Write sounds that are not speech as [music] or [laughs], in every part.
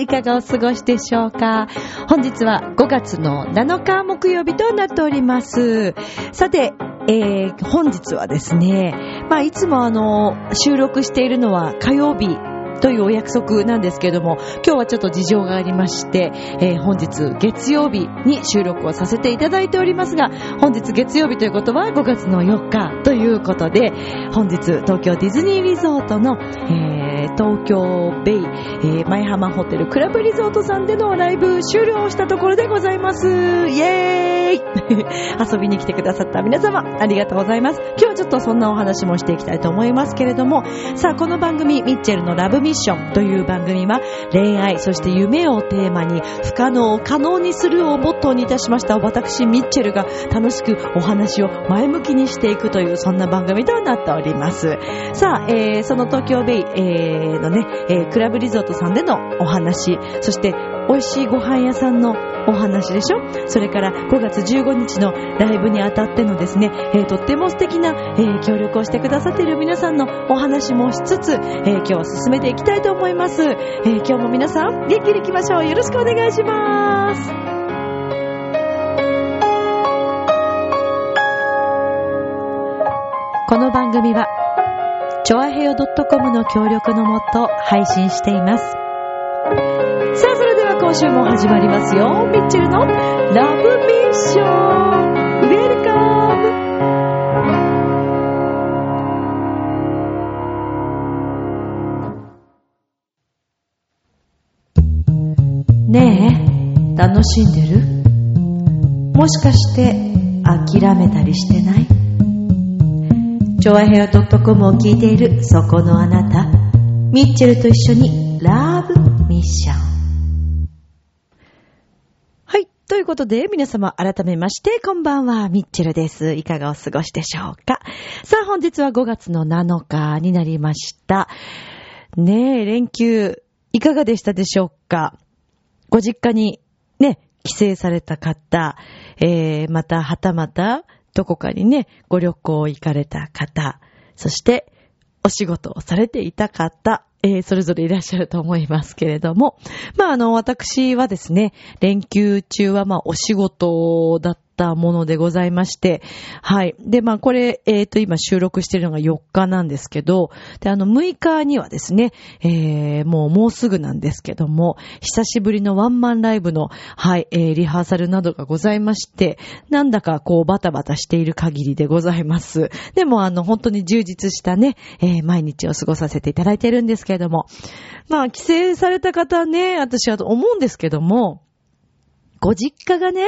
いかがお過ごしでしょうか？本日は5月の7日木曜日となっております。さて、えー、本日はですね、まあ、いつもあの、収録しているのは火曜日、というお約束なんですけども、今日はちょっと事情がありまして、えー本日月曜日に収録をさせていただいておりますが、本日月曜日ということは5月の4日ということで、本日東京ディズニーリゾートの、えー東京ベイ、えー前浜ホテルクラブリゾートさんでのライブ終了したところでございます。イエーイ [laughs] 遊びに来てくださった皆様、ありがとうございます。今日はちょっとそんなお話もしていきたいと思いますけれども、さあ、この番組、ミッチェルのラブミッションという番組は、恋愛、そして夢をテーマに、不可能を可能にするをモットーにいたしました私、ミッチェルが楽しくお話を前向きにしていくという、そんな番組となっております。さあ、えー、その東京ベイ、えー、のね、えークラブリゾートさんでのお話、そして、美味しいご飯屋さんのお話でしょ？それから5月15日のライブにあたってのですね、えーとっても素敵な、えー協力をしてくださっている皆さんのお話もしつつ、えー今日は進めていきたいと思います。えー今日も皆さん、元気にいきましょう。よろしくお願いします。この番組は、チョアヘヨ .com の協力のもと配信しています。さあ、それでは今週も始まりますよ。ミッチェルのラブミッション。ウェルカム。ねえ、楽しんでる？もしかして諦めたりしてない？チョアヘア .com を聞いているそこのあなた、ミッチェルと一緒にラブミッション。ということで、皆様改めまして、こんばんは、ミッチェルです。いかがお過ごしでしょうか？さあ、本日は5月の7日になりました。ねえ、連休、いかがでしたでしょうか？ご実家にね、帰省された方、えー、また、はたまた、どこかにね、ご旅行行かれた方、そして、お仕事をされていた方、えーそれぞれいらっしゃると思いますけれども、まあ、あの、私はですね、連休中は、まあ、お仕事だったものでございまして、はい。で、まあ、これ、えっ、と、今収録しているのが4日なんですけど、で、あの、6日にはですね、えー、もう、もうすぐなんですけども、久しぶりのワンマンライブの、はい、えー、リハーサルなどがございまして、なんだかこう、バタバタしている限りでございます。でも、あの、本当に充実したね、えー、毎日を過ごさせていただいているんですけれども、まあ、帰省された方ね、私は思うんですけども、ご実家がね、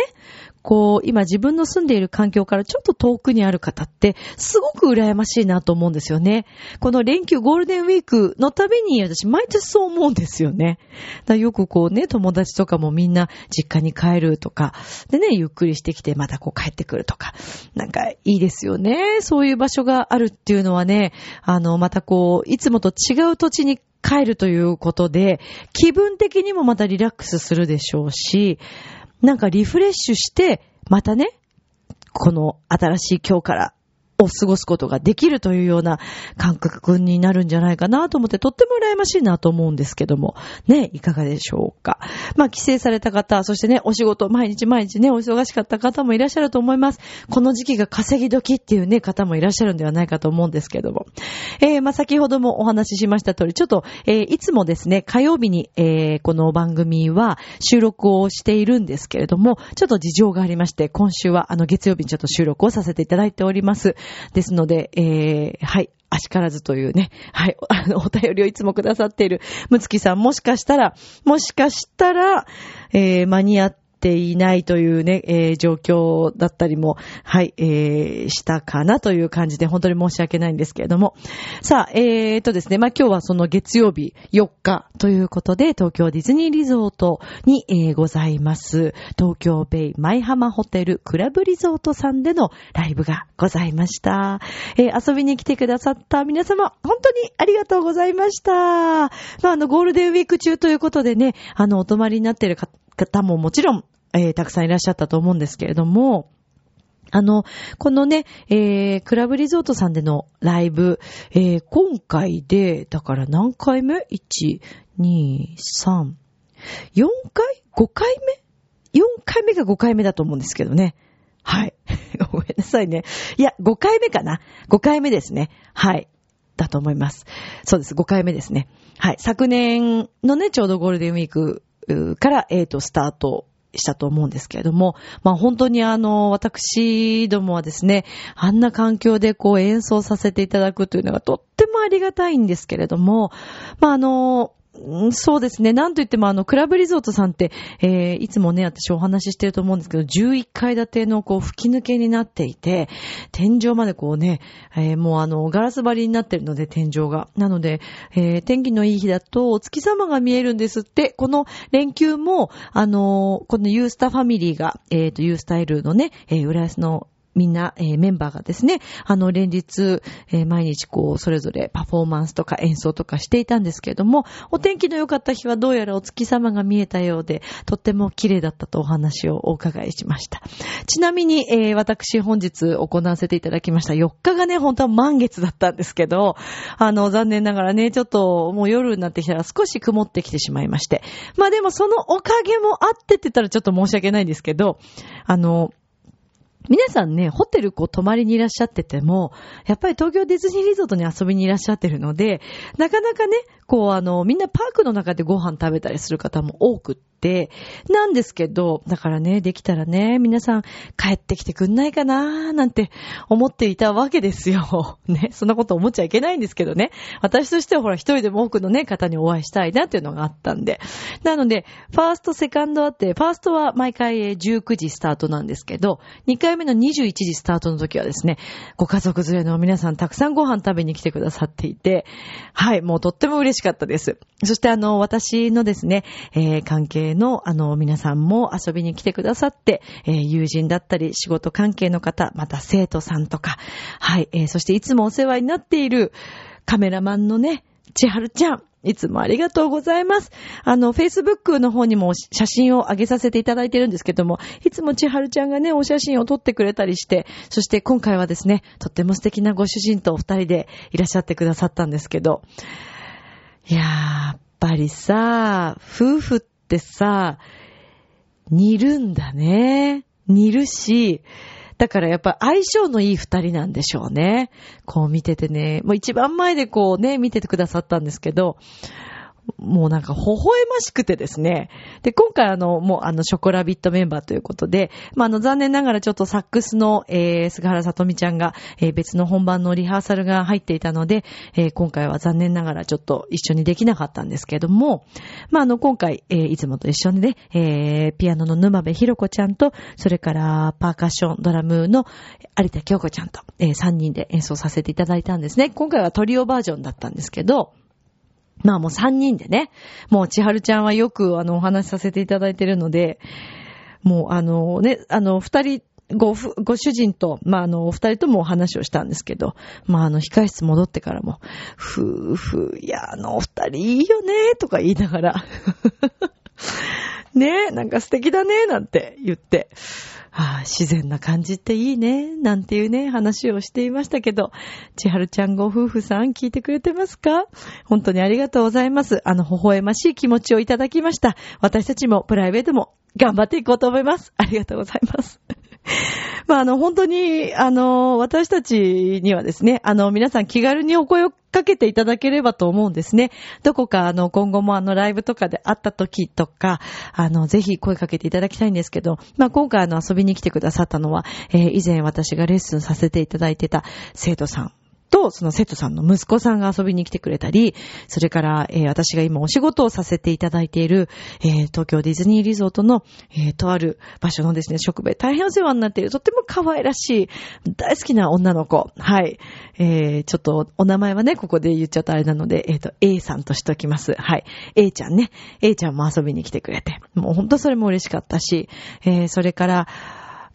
こう、今自分の住んでいる環境からちょっと遠くにある方って、すごく羨ましいなと思うんですよね。この連休ゴールデンウィークのたびに私毎年そう思うんですよね。だよくこうね、友達とかもみんな実家に帰るとか、でね、ゆっくりしてきてまたこう帰ってくるとか、なんかいいですよね。そういう場所があるっていうのはね、あの、またこう、いつもと違う土地に帰るということで、気分的にもまたリラックスするでしょうし、なんかリフレッシュして、またね、この新しい今日からを過ごすことができるというような感覚になるんじゃないかなと思って、とっても羨ましいなと思うんですけども、ね、いかがでしょうか。まあ、帰省された方、そしてね、お仕事、毎日毎日ね、お忙しかった方もいらっしゃると思います。この時期が稼ぎ時っていうね、方もいらっしゃるんではないかと思うんですけども。えー、まあ、先ほどもお話ししました通り、ちょっと、えー、いつもですね、火曜日に、えー、この番組は収録をしているんですけれども、ちょっと事情がありまして、今週はあの月曜日にちょっと収録をさせていただいております。ですので、えー、はい。あしからずというね、はい、[laughs] あの、お便りをいつもくださっている、むつきさん、もしかしたら、もしかしたら、えー、間に合っていないというね、えー、状況だったりも、はい、えー、したかなという感じで本当に申し訳ないんですけれども。さあ、えーとですね、まあ、今日はその月曜日4日ということで、東京ディズニーリゾートに、えー、ございます、東京ベイ舞浜ホテルクラブリゾートさんでのライブがございました。えー、遊びに来てくださった皆様、本当にありがとうございました。まあ、あの、ゴールデンウィーク中ということでね、あの、お泊まりになっている方ももちろん、えー、たくさんいらっしゃったと思うんですけれども、あの、このね、えー、クラブリゾートさんでのライブ、えー、今回で、だから何回目 ?1、2、3、4回 ?5 回目 ?4 回目が5回目だと思うんですけどね。はい。[laughs] ごめんなさいね。いや、5回目かな ?5 回目ですね。はい。だと思います。そうです。5回目ですね。はい。昨年のね、ちょうどゴールデンウィークから、えっ、ー、と、スタートしたと思うんですけれども、まあ本当にあの、私どもはですね、あんな環境でこう演奏させていただくというのがとってもありがたいんですけれども、まああの、そうですね。なんといってもあの、クラブリゾートさんって、えー、いつもね、私お話ししてると思うんですけど、11階建てのこう、吹き抜けになっていて、天井までこうね、えー、もうあの、ガラス張りになってるので、天井が。なので、えー、天気のいい日だと、お月様が見えるんですって、この連休も、あのこのユースタファミリーが、えっ、と、ユースタイルのね、えー、浦安のみんな、えー、メンバーがですね、あの、連日、えー、毎日こう、それぞれパフォーマンスとか演奏とかしていたんですけれども、お天気の良かった日はどうやらお月様が見えたようで、とっても綺麗だったとお話をお伺いしました。ちなみに、えー、私本日行わせていただきました4日がね、本当は満月だったんですけど、あの、残念ながらね、ちょっともう夜になってきたら少し曇ってきてしまいまして。まあでもそのおかげもあってって言ったらちょっと申し訳ないんですけど、あの、皆さんね、ホテルこう泊まりにいらっしゃってても、やっぱり東京ディズニーリゾートに遊びにいらっしゃってるので、なかなかね、こうあの、みんなパークの中でご飯食べたりする方も多くって、なんですけど、だからね、できたらね、皆さん帰ってきてくんないかなーなんて思っていたわけですよ。[laughs] ね、そんなこと思っちゃいけないんですけどね。私としてはほら一人でも多くのね、方にお会いしたいなっていうのがあったんで。なので、ファースト、セカンドあって、ファーストは毎回19時スタートなんですけど、2回目の21時スタートの時はですね、ご家族連れの皆さんたくさんご飯食べに来てくださっていて、はい、もうとっても嬉しかったです。そしてあの、私のですね、えー、関係のあの、皆さんも遊びに来てくださって、えー、友人だったり、仕事関係の方、また生徒さんとか、はい、えー、そしていつもお世話になっているカメラマンのね、千春ちゃん、いつもありがとうございます。あの、Facebook の方にも写真を上げさせていただいてるんですけども、いつも千春ちゃんがね、お写真を撮ってくれたりして、そして今回はですね、とっても素敵なご主人とお二人でいらっしゃってくださったんですけど、やっぱりさ、夫婦ってさ、似るんだね。似るし、だからやっぱ相性のいい二人なんでしょうね。こう見ててね、もう一番前でこうね、見ててくださったんですけど、もうなんか微笑ましくてですね。で、今回あの、もうあの、ショコラビットメンバーということで、まあ、あの、残念ながらちょっとサックスの、えー、菅原さとみちゃんが、えー、別の本番のリハーサルが入っていたので、えー、今回は残念ながらちょっと一緒にできなかったんですけれども、まあ、あの、今回、えー、いつもと一緒にね、えー、ピアノの沼部ひろこちゃんと、それからパーカッション、ドラムの有田京子ちゃんと、えー、3人で演奏させていただいたんですね。今回はトリオバージョンだったんですけど、まあもう3人でね、もう千春ちゃんはよくあのお話しさせていただいてるので、もうあのね、あの二人、ご、ご主人と、まあ、あの、お二人ともお話をしたんですけど、まあ、あの、控室戻ってからも、夫婦、いや、あの、お二人いいよね、とか言いながら、[laughs] ねなんか素敵だね、なんて言って、ああ、自然な感じっていいね、なんていうね、話をしていましたけど、千春ちゃんご夫婦さん聞いてくれてますか？本当にありがとうございます。あの、微笑ましい気持ちをいただきました。私たちもプライベートも頑張っていこうと思います。ありがとうございます。[laughs] まあ、あの、本当に、あの、私たちにはですね、あの、皆さん気軽にお声をかけていただければと思うんですね。どこか、あの、今後もあの、ライブとかで会った時とか、あの、ぜひ声かけていただきたいんですけど、まあ、今回あの、遊びに来てくださったのは、えー、以前私がレッスンさせていただいてた生徒さんと、その生徒さんの息子さんが遊びに来てくれたり、それから、えー、私が今お仕事をさせていただいている、えー、東京ディズニーリゾートの、えー、とある場所のですね、職場大変お世話になっている、とっても可愛らしい、大好きな女の子。はい。えー、ちょっと、お名前はね、ここで言っちゃったあれなので、えっ、ー、と、A さんとしときます。はい。A ちゃんね。A ちゃんも遊びに来てくれて。もうほんとそれも嬉しかったし、えー、それから、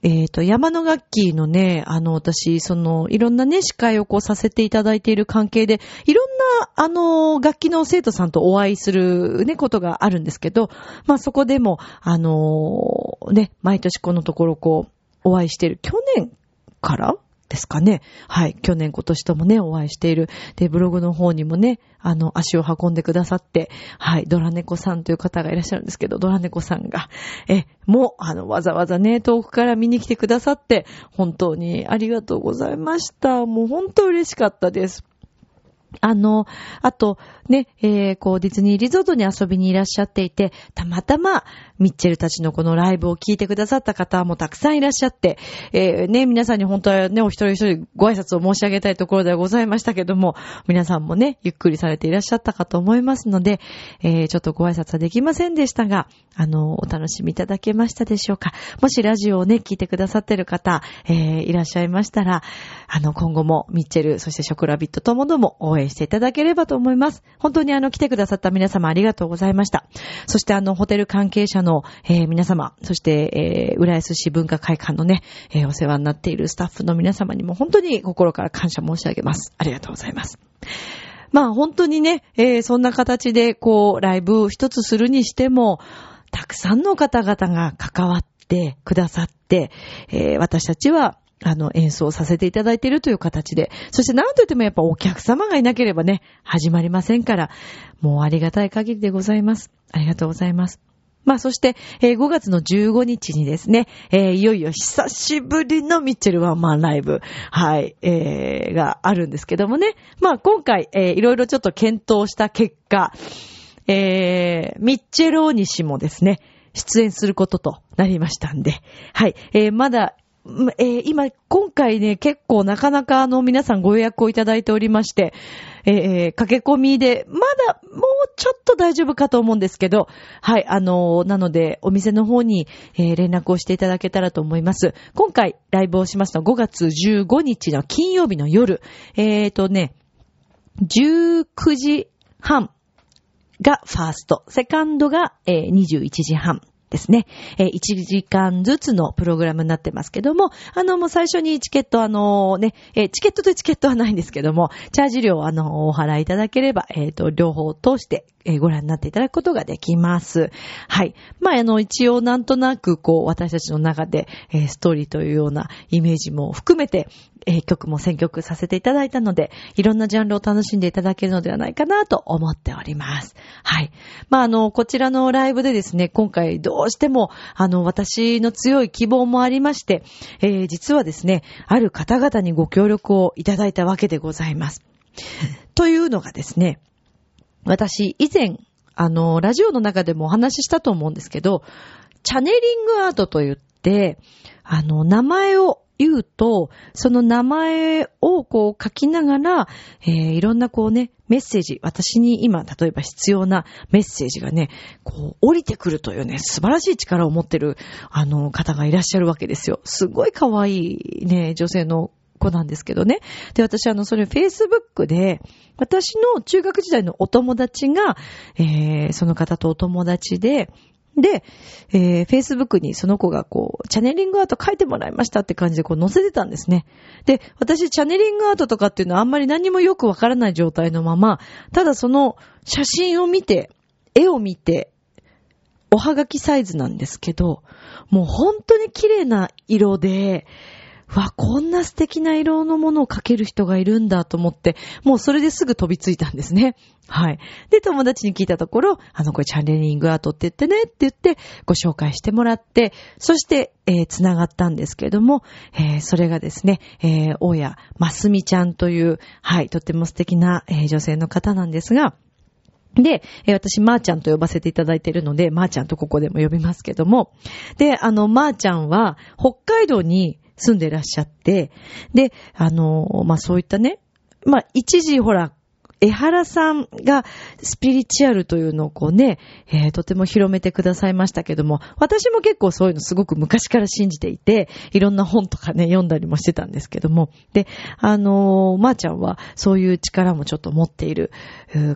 えっ、ー、と、山の楽器のね、あの、私、その、いろんなね、司会をこうさせていただいている関係で、いろんな、あの、楽器の生徒さんとお会いするね、ことがあるんですけど、まあそこでも、あの、ね、毎年このところこう、お会いしてる。去年からですかね。はい。去年今年ともね、お会いしている。で、ブログの方にもね、あの、足を運んでくださって、はい。ドラネコさんという方がいらっしゃるんですけど、ドラネコさんが、え、もう、あの、わざわざね、遠くから見に来てくださって、本当にありがとうございました。もう本当嬉しかったです。あの、あと、ね、えー、こう、ディズニーリゾートに遊びにいらっしゃっていて、たまたま、ミッチェルたちのこのライブを聞いてくださった方もたくさんいらっしゃって、えー、ね、皆さんに本当はね、お一人一人ご挨拶を申し上げたいところではございましたけども、皆さんもね、ゆっくりされていらっしゃったかと思いますので、えー、ちょっとご挨拶はできませんでしたが、あの、お楽しみいただけましたでしょうか。もしラジオをね、聞いてくださってる方、えー、いらっしゃいましたら、あの、今後もミッチェル、そしてショクラビットともども応援していただければと思います。本当にあの、来てくださった皆様ありがとうございました。そしてあの、ホテル関係者の、えー、皆様、そして、えー、浦安市文化会館のね、えー、お世話になっているスタッフの皆様にも本当に心から感謝申し上げます。ありがとうございます。まあ本当にね、えー、そんな形でこう、ライブ一つするにしても、たくさんの方々が関わってくださって、えー、私たちはあの、演奏させていただいているという形で、そして何と言ってもやっぱお客様がいなければね、始まりませんから、もうありがたい限りでございます。ありがとうございます。まあそして、えー、5月の15日にですね、えー、いよいよ久しぶりのミッチェルワンマンライブ、はい、えー、があるんですけどもね。まあ今回、えー、いろいろちょっと検討した結果、えー、ミッチェル・オニシもですね、出演することとなりましたんで、はい、えー、まだえー、今、今回ね、結構なかなかあの皆さんご予約をいただいておりまして、えー、駆け込みで、まだもうちょっと大丈夫かと思うんですけど、はい、あのー、なので、お店の方に、えー、連絡をしていただけたらと思います。今回、ライブをしますのは5月15日の金曜日の夜、えーとね、19時半がファースト、セカンドが、えー、21時半。ですね。えー、1時間ずつのプログラムになってますけども、あの、もう最初にチケット、あのね、えー、チケットとチケットはないんですけども、チャージ料、あの、お払いいただければ、えっ、と、両方通して、えご覧になっていただくことができます。はい。まあ、あの、一応なんとなく、こう、私たちの中で、えストーリーというようなイメージも含めて、え曲も選曲させていただいたので、いろんなジャンルを楽しんでいただけるのではないかなと思っております。はい。まあ、あの、こちらのライブでですね、今回どうしても、あの、私の強い希望もありまして、えー、実はですね、ある方々にご協力をいただいたわけでございます。[laughs] というのがですね、私、以前、あの、ラジオの中でもお話ししたと思うんですけど、チャネリングアートと言って、あの、名前を言うと、その名前をこう書きながら、えー、いろんなこうね、メッセージ、私に今、例えば必要なメッセージがね、こう、降りてくるというね、素晴らしい力を持ってる、あの、方がいらっしゃるわけですよ。すごい可愛いね、女性の子なんですけどね。で、私あの、それ Facebook で、私の中学時代のお友達が、えー、その方とお友達で、で、えー、Facebook にその子がこう、チャネリングアート書いてもらいましたって感じでこう載せてたんですね。で、私チャネリングアートとかっていうのはあんまり何もよくわからない状態のまま、ただその写真を見て、絵を見て、おはがきサイズなんですけど、もう本当に綺麗な色で、わ、こんな素敵な色のものを描ける人がいるんだと思って、もうそれですぐ飛びついたんですね。はい。で、友達に聞いたところ、あの、これチャネリングアートって言ってねって言って、ご紹介してもらって、そして、えー、繋がったんですけれども、えー、それがですね、えー、大谷ますみちゃんという、はい、とっても素敵な、えー、女性の方なんですが、で、私、まーちゃんと呼ばせていただいているので、まーちゃんとここでも呼びますけども、で、あの、まーちゃんは、北海道に住んでらっしゃって、で、あの、まあ、そういったね、まあ、一時ほら、江原さんがスピリチュアルというのをこうね、えー、とても広めてくださいましたけども、私も結構そういうのすごく昔から信じていて、いろんな本とかね、読んだりもしてたんですけども、で、あのー、まー、あ、ちゃんはそういう力もちょっと持っている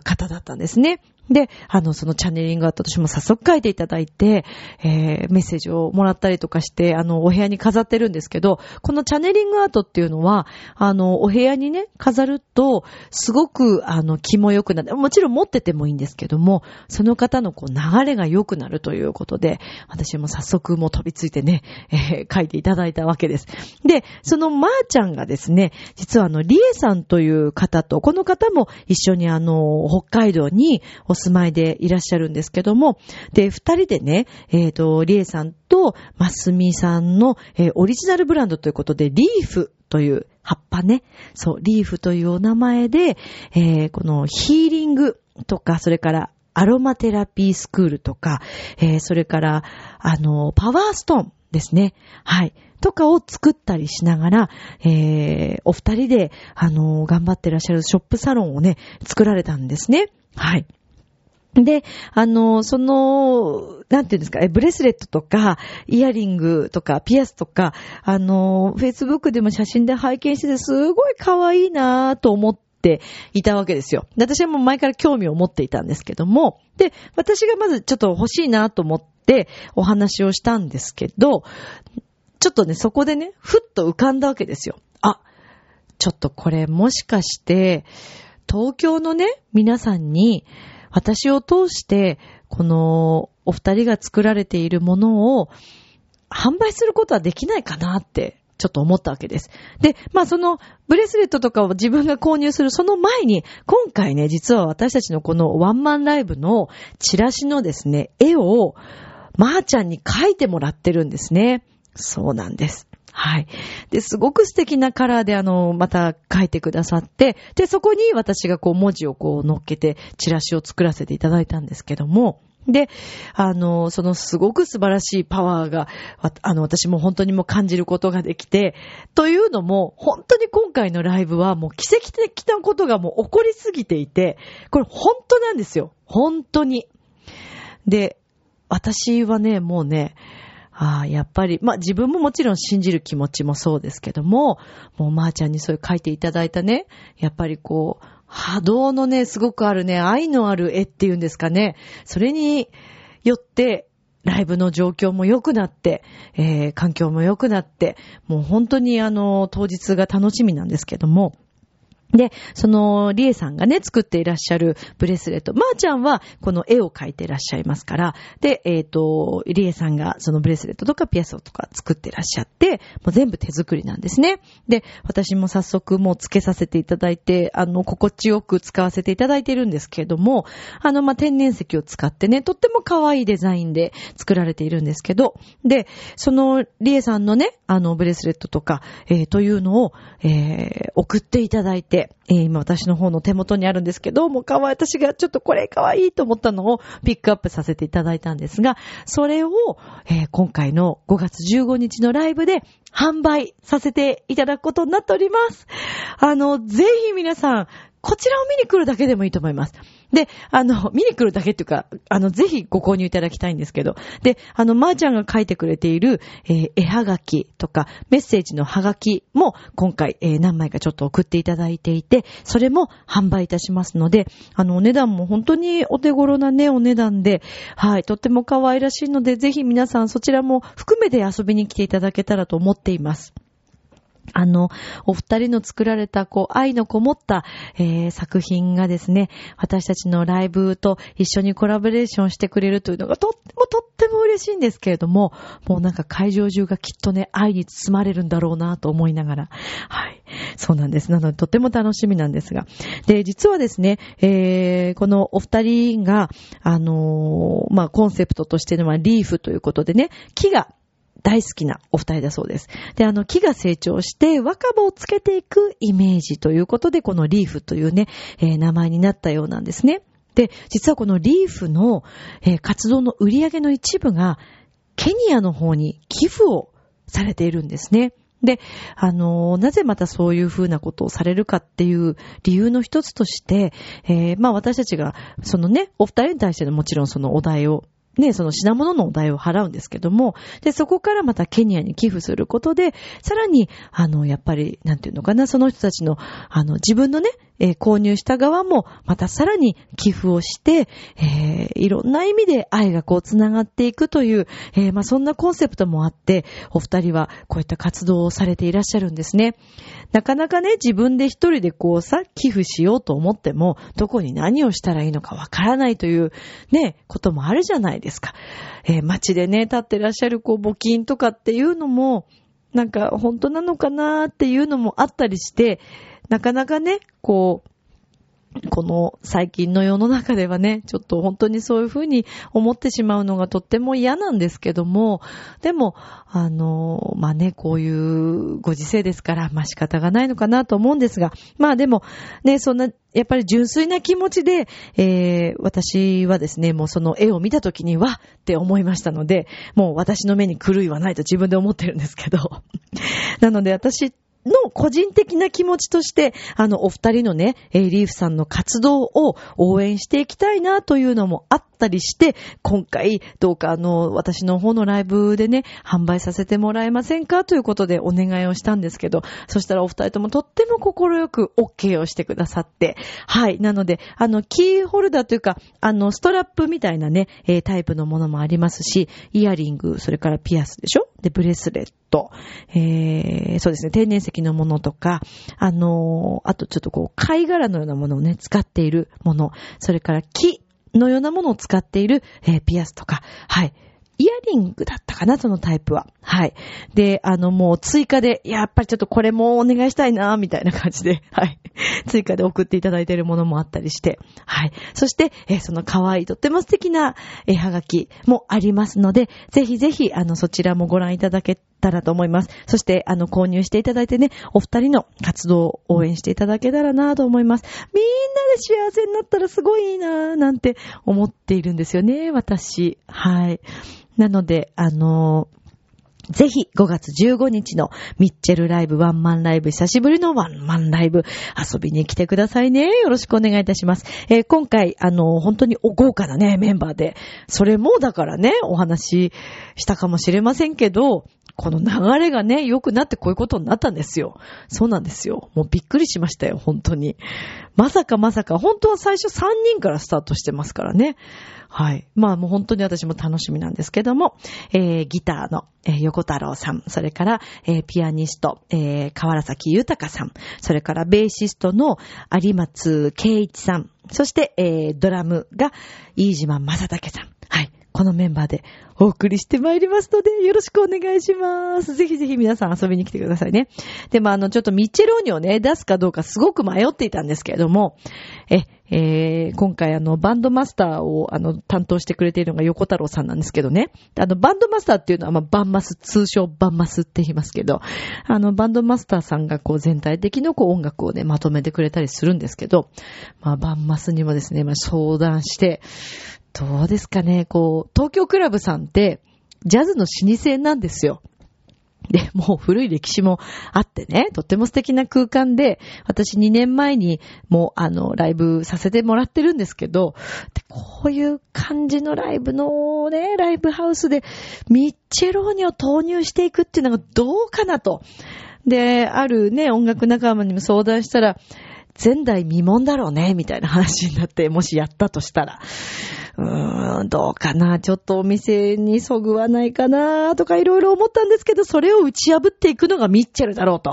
方だったんですね。で、あの、そのチャネリングアート私も早速書いていただいて、えー、メッセージをもらったりとかして、あの、お部屋に飾ってるんですけど、このチャネリングアートっていうのは、あの、お部屋にね、飾ると、すごく、あの、気も良くなる。もちろん持っててもいいんですけども、その方のこう、流れが良くなるということで、私も早速もう飛びついてね、えー、書いていただいたわけです。で、そのまーちゃんがですね、実はあの、リエさんという方と、この方も一緒にあの、北海道にお住まいでいらっしゃるんですけども、で、二人でね、えっ、ー、と、リエさんとマスミさんの、えー、オリジナルブランドということで、リーフという葉っぱね、そう、リーフというお名前で、えー、このヒーリングとか、それからアロマテラピースクールとか、えー、それから、あの、パワーストーンですね。はい。とかを作ったりしながら、えー、お二人で、あの、頑張ってらっしゃるショップサロンをね、作られたんですね。はい。で、あの、その、なんていうんですか、ブレスレットとか、イヤリングとか、ピアスとか、あの、フェイスブックでも写真で拝見してて、すごい可愛いなぁと思っていたわけですよ。私はもう前から興味を持っていたんですけども、で、私がまずちょっと欲しいなと思ってお話をしたんですけど、ちょっとね、そこでね、ふっと浮かんだわけですよ。あ、ちょっとこれもしかして、東京のね、皆さんに、私を通して、このお二人が作られているものを販売することはできないかなってちょっと思ったわけです。で、まあそのブレスレットとかを自分が購入するその前に、今回ね、実は私たちのこのワンマンライブのチラシのですね、絵を、まーちゃんに描いてもらってるんですね。そうなんです。はい。で、すごく素敵なカラーであの、また書いてくださって、で、そこに私がこう文字をこう乗っけて、チラシを作らせていただいたんですけども、で、あの、そのすごく素晴らしいパワーが、あの、私も本当にもう感じることができて、というのも、本当に今回のライブはもう奇跡的なことがもう起こりすぎていて、これ本当なんですよ。本当に。で、私はね、もうね、ああ、やっぱり、まあ自分ももちろん信じる気持ちもそうですけども、もうまーちゃんにそういう書いていただいたね、やっぱりこう、波動のね、すごくあるね、愛のある絵っていうんですかね、それによって、ライブの状況も良くなって、えー、環境も良くなって、もう本当にあの、当日が楽しみなんですけども、で、その、リエさんがね、作っていらっしゃるブレスレット。まー、あ、ちゃんは、この絵を描いていらっしゃいますから、で、えっ、ー、と、リエさんがそのブレスレットとかピアスとか作っていらっしゃって、もう全部手作りなんですね。で、私も早速もう付けさせていただいて、あの、心地よく使わせていただいているんですけれども、あの、まあ、天然石を使ってね、とっても可愛いデザインで作られているんですけど、で、その、リエさんのね、あの、ブレスレットとか、えー、というのを、えー、送っていただいて、えー、今私の方の手元にあるんですけど、もうかわい、私がちょっとこれかわいいと思ったのをピックアップさせていただいたんですが、それを、えー、今回の5月15日のライブで販売させていただくことになっております。あの、ぜひ皆さん、こちらを見に来るだけでもいいと思います。で、あの、[laughs] 見に来るだけっていうか、あの、ぜひご購入いただきたいんですけど、で、あの、まー、ちゃんが書いてくれている、えー、絵はがきとか、メッセージのはがきも、今回、えー、何枚かちょっと送っていただいていて、それも販売いたしますので、あの、お値段も本当にお手頃なね、お値段で、はい、とっても可愛らしいので、ぜひ皆さんそちらも含めて遊びに来ていただけたらと思っています。あの、お二人の作られた、こう、愛のこもった、えー、作品がですね、私たちのライブと一緒にコラボレーションしてくれるというのがとってもとっても嬉しいんですけれども、もうなんか会場中がきっとね、愛に包まれるんだろうなと思いながら、はい。そうなんです。なので、とっても楽しみなんですが。で、実はですね、えー、このお二人が、あのー、まあ、コンセプトとしてのはリーフということでね、木が大好きなお二人だそうです。で、あの、木が成長して若葉をつけていくイメージということで、このリーフというね、えー、名前になったようなんですね。で、実はこのリーフの、えー、活動の売り上げの一部が、ケニアの方に寄付をされているんですね。で、あの、なぜまたそういうふうなことをされるかっていう理由の一つとして、えー、まあ私たちが、そのね、お二人に対してのもちろんそのお題をね、その品物のお代を払うんですけども、で、そこからまたケニアに寄付することで、さらに、あの、やっぱり、なんていうのかな、その人たちの、あの、自分のね、えー、購入した側も、またさらに寄付をして、えー、いろんな意味で愛がこう繋がっていくという、えー、まあ、そんなコンセプトもあって、お二人はこういった活動をされていらっしゃるんですね。なかなかね、自分で一人でこうさ、寄付しようと思っても、どこに何をしたらいいのかわからないという、ね、こともあるじゃないですか。え街でね、立ってらっしゃるこう募金とかっていうのも、なんか本当なのかなっていうのもあったりして、なかなかね、こう、この最近の世の中ではね、ちょっと本当にそういうふうに思ってしまうのがとっても嫌なんですけども、でも、あの、まあね、こういうご時世ですから、まあ仕方がないのかなと思うんですが、まあでも、ね、そんな、やっぱり純粋な気持ちで、えー、私はですね、もうその絵を見た時にはって思いましたので、もう私の目に狂いはないと自分で思ってるんですけど。[laughs] なので私の個人的な気持ちとして、あの、お二人のね、えリーフさんの活動を応援していきたいなというのもあったりして、今回、どうかあの、私の方のライブでね、販売させてもらえませんかということでお願いをしたんですけど、そしたらお二人ともとっても心よく OK をしてくださって、はい。なので、あの、キーホルダーというか、あの、ストラップみたいなね、えタイプのものもありますし、イヤリング、それからピアスでしょ？で、ブレスレットト、えー、そうですね、天然石のものとか、あのー、あとちょっとこう、貝殻のようなものをね、使っているもの、それから木のようなものを使っている、えー、ピアスとか、はい。イヤリングだったかな、そのタイプは。はい。で、あの、もう追加で、やっぱりちょっとこれもお願いしたいな、みたいな感じで、[laughs] はい。追加で送っていただいているものもあったりして、はい。そして、えその可愛い、とっても素敵な、えはがきもありますので、ぜひぜひ、あの、そちらもご覧いただけたらと思います。そして、あの、購入していただいてね、お二人の活動を応援していただけたらなと思います。みんなで幸せになったらすごいいいななんて思っているんですよね、私。はい。なので、あのぜひ5月15日のミッチェルライブワンマンライブ、久しぶりのワンマンライブ遊びに来てくださいね。よろしくお願いいたします。えー、今回、あの、本当にお豪華なね、メンバーで、それもだからね、お話ししたかもしれませんけど、この流れがね、良くなってこういうことになったんですよ。そうなんですよ。もうびっくりしましたよ、本当に。まさかまさか、本当は最初3人からスタートしてますからね。はい。まあもう本当に私も楽しみなんですけども、えー、ギターの、えー、横太郎さん、それから、えー、ピアニスト、えー、河原崎豊さん、それからベーシストの有松圭一さん、そして、えー、ドラムが飯島正武さん。はい。このメンバーでお送りしてまいりますので、よろしくお願いします。ぜひぜひ皆さん遊びに来てくださいね。でもあの、ちょっとミッチェローニをね、出すかどうかすごく迷っていたんですけれども、え、えー、今回あの、バンドマスターをあの、担当してくれているのが横太郎さんなんですけどね。あの、バンドマスターっていうのはまあ、バンマス、通称バンマスって言いますけど、あの、バンドマスターさんがこう全体的のこう音楽をね、まとめてくれたりするんですけど、まあ、バンマスにもですね、まあ、相談して、どうですかね、こう、東京クラブさんって、ジャズの老舗なんですよ。で、もう古い歴史もあってね、とっても素敵な空間で、私2年前にもうあの、ライブさせてもらってるんですけど、こういう感じのライブのね、ライブハウスでミッチェローニを投入していくっていうのがどうかなと。で、あるね、音楽仲間にも相談したら、前代未聞だろうね、みたいな話になって、もしやったとしたら。うーん、どうかな、ちょっとお店にそぐわないかな、とかいろいろ思ったんですけど、それを打ち破っていくのがミッチェルだろうと。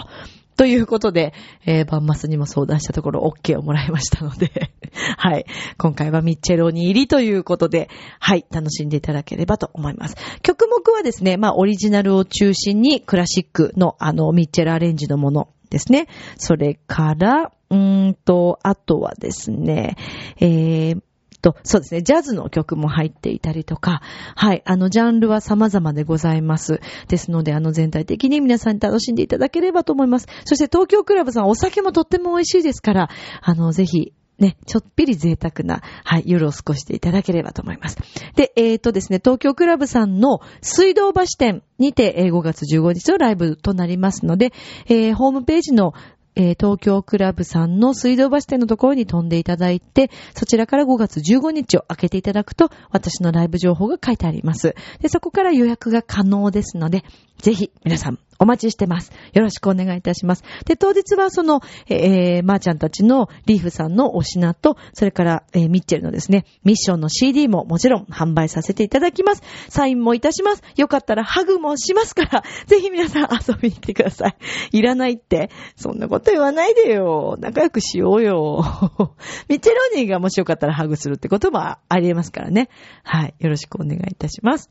ということで、えー、バンマスにも相談したところ OK をもらいましたので [laughs] はい。今回はミッチェロに入りということで、はい。楽しんでいただければと思います。曲目はですね、まあ、オリジナルを中心にクラシックのあの、ミッチェルアレンジのものですね。それから、うーんと、あとはですね、えー、と、そうですね、ジャズの曲も入っていたりとか、はい、あの、ジャンルは様々でございます。ですので、あの、全体的に皆さんに楽しんでいただければと思います。そして、東京クラブさん、お酒もとっても美味しいですから、あの、ぜひ、ね、ちょっぴり贅沢な、はい、夜を過ごしていただければと思います。で、えっ、とですね、東京クラブさんの水道橋店にて、5月15日のライブとなりますので、えーホームページのえー東京クラブさんの水道橋店のところに飛んでいただいて、そちらから5月15日を開けていただくと、私のライブ情報が書いてあります。で、そこから予約が可能ですので、ぜひ皆さんお待ちしてます。よろしくお願いいたします。で、当日はその、えー、まー、ちゃんたちのリーフさんのお品と、それから、えーミッチェルのですね、ミッションの CD ももちろん販売させていただきます。サインもいたします。よかったらハグもしますから、[laughs] ぜひ皆さん遊びに来てください。いらないって、そんなこと言わないでよ。仲良くしようよ。[laughs] ミッチェロニーがもしよかったらハグするってこともありえますからね。はい。よろしくお願いいたします。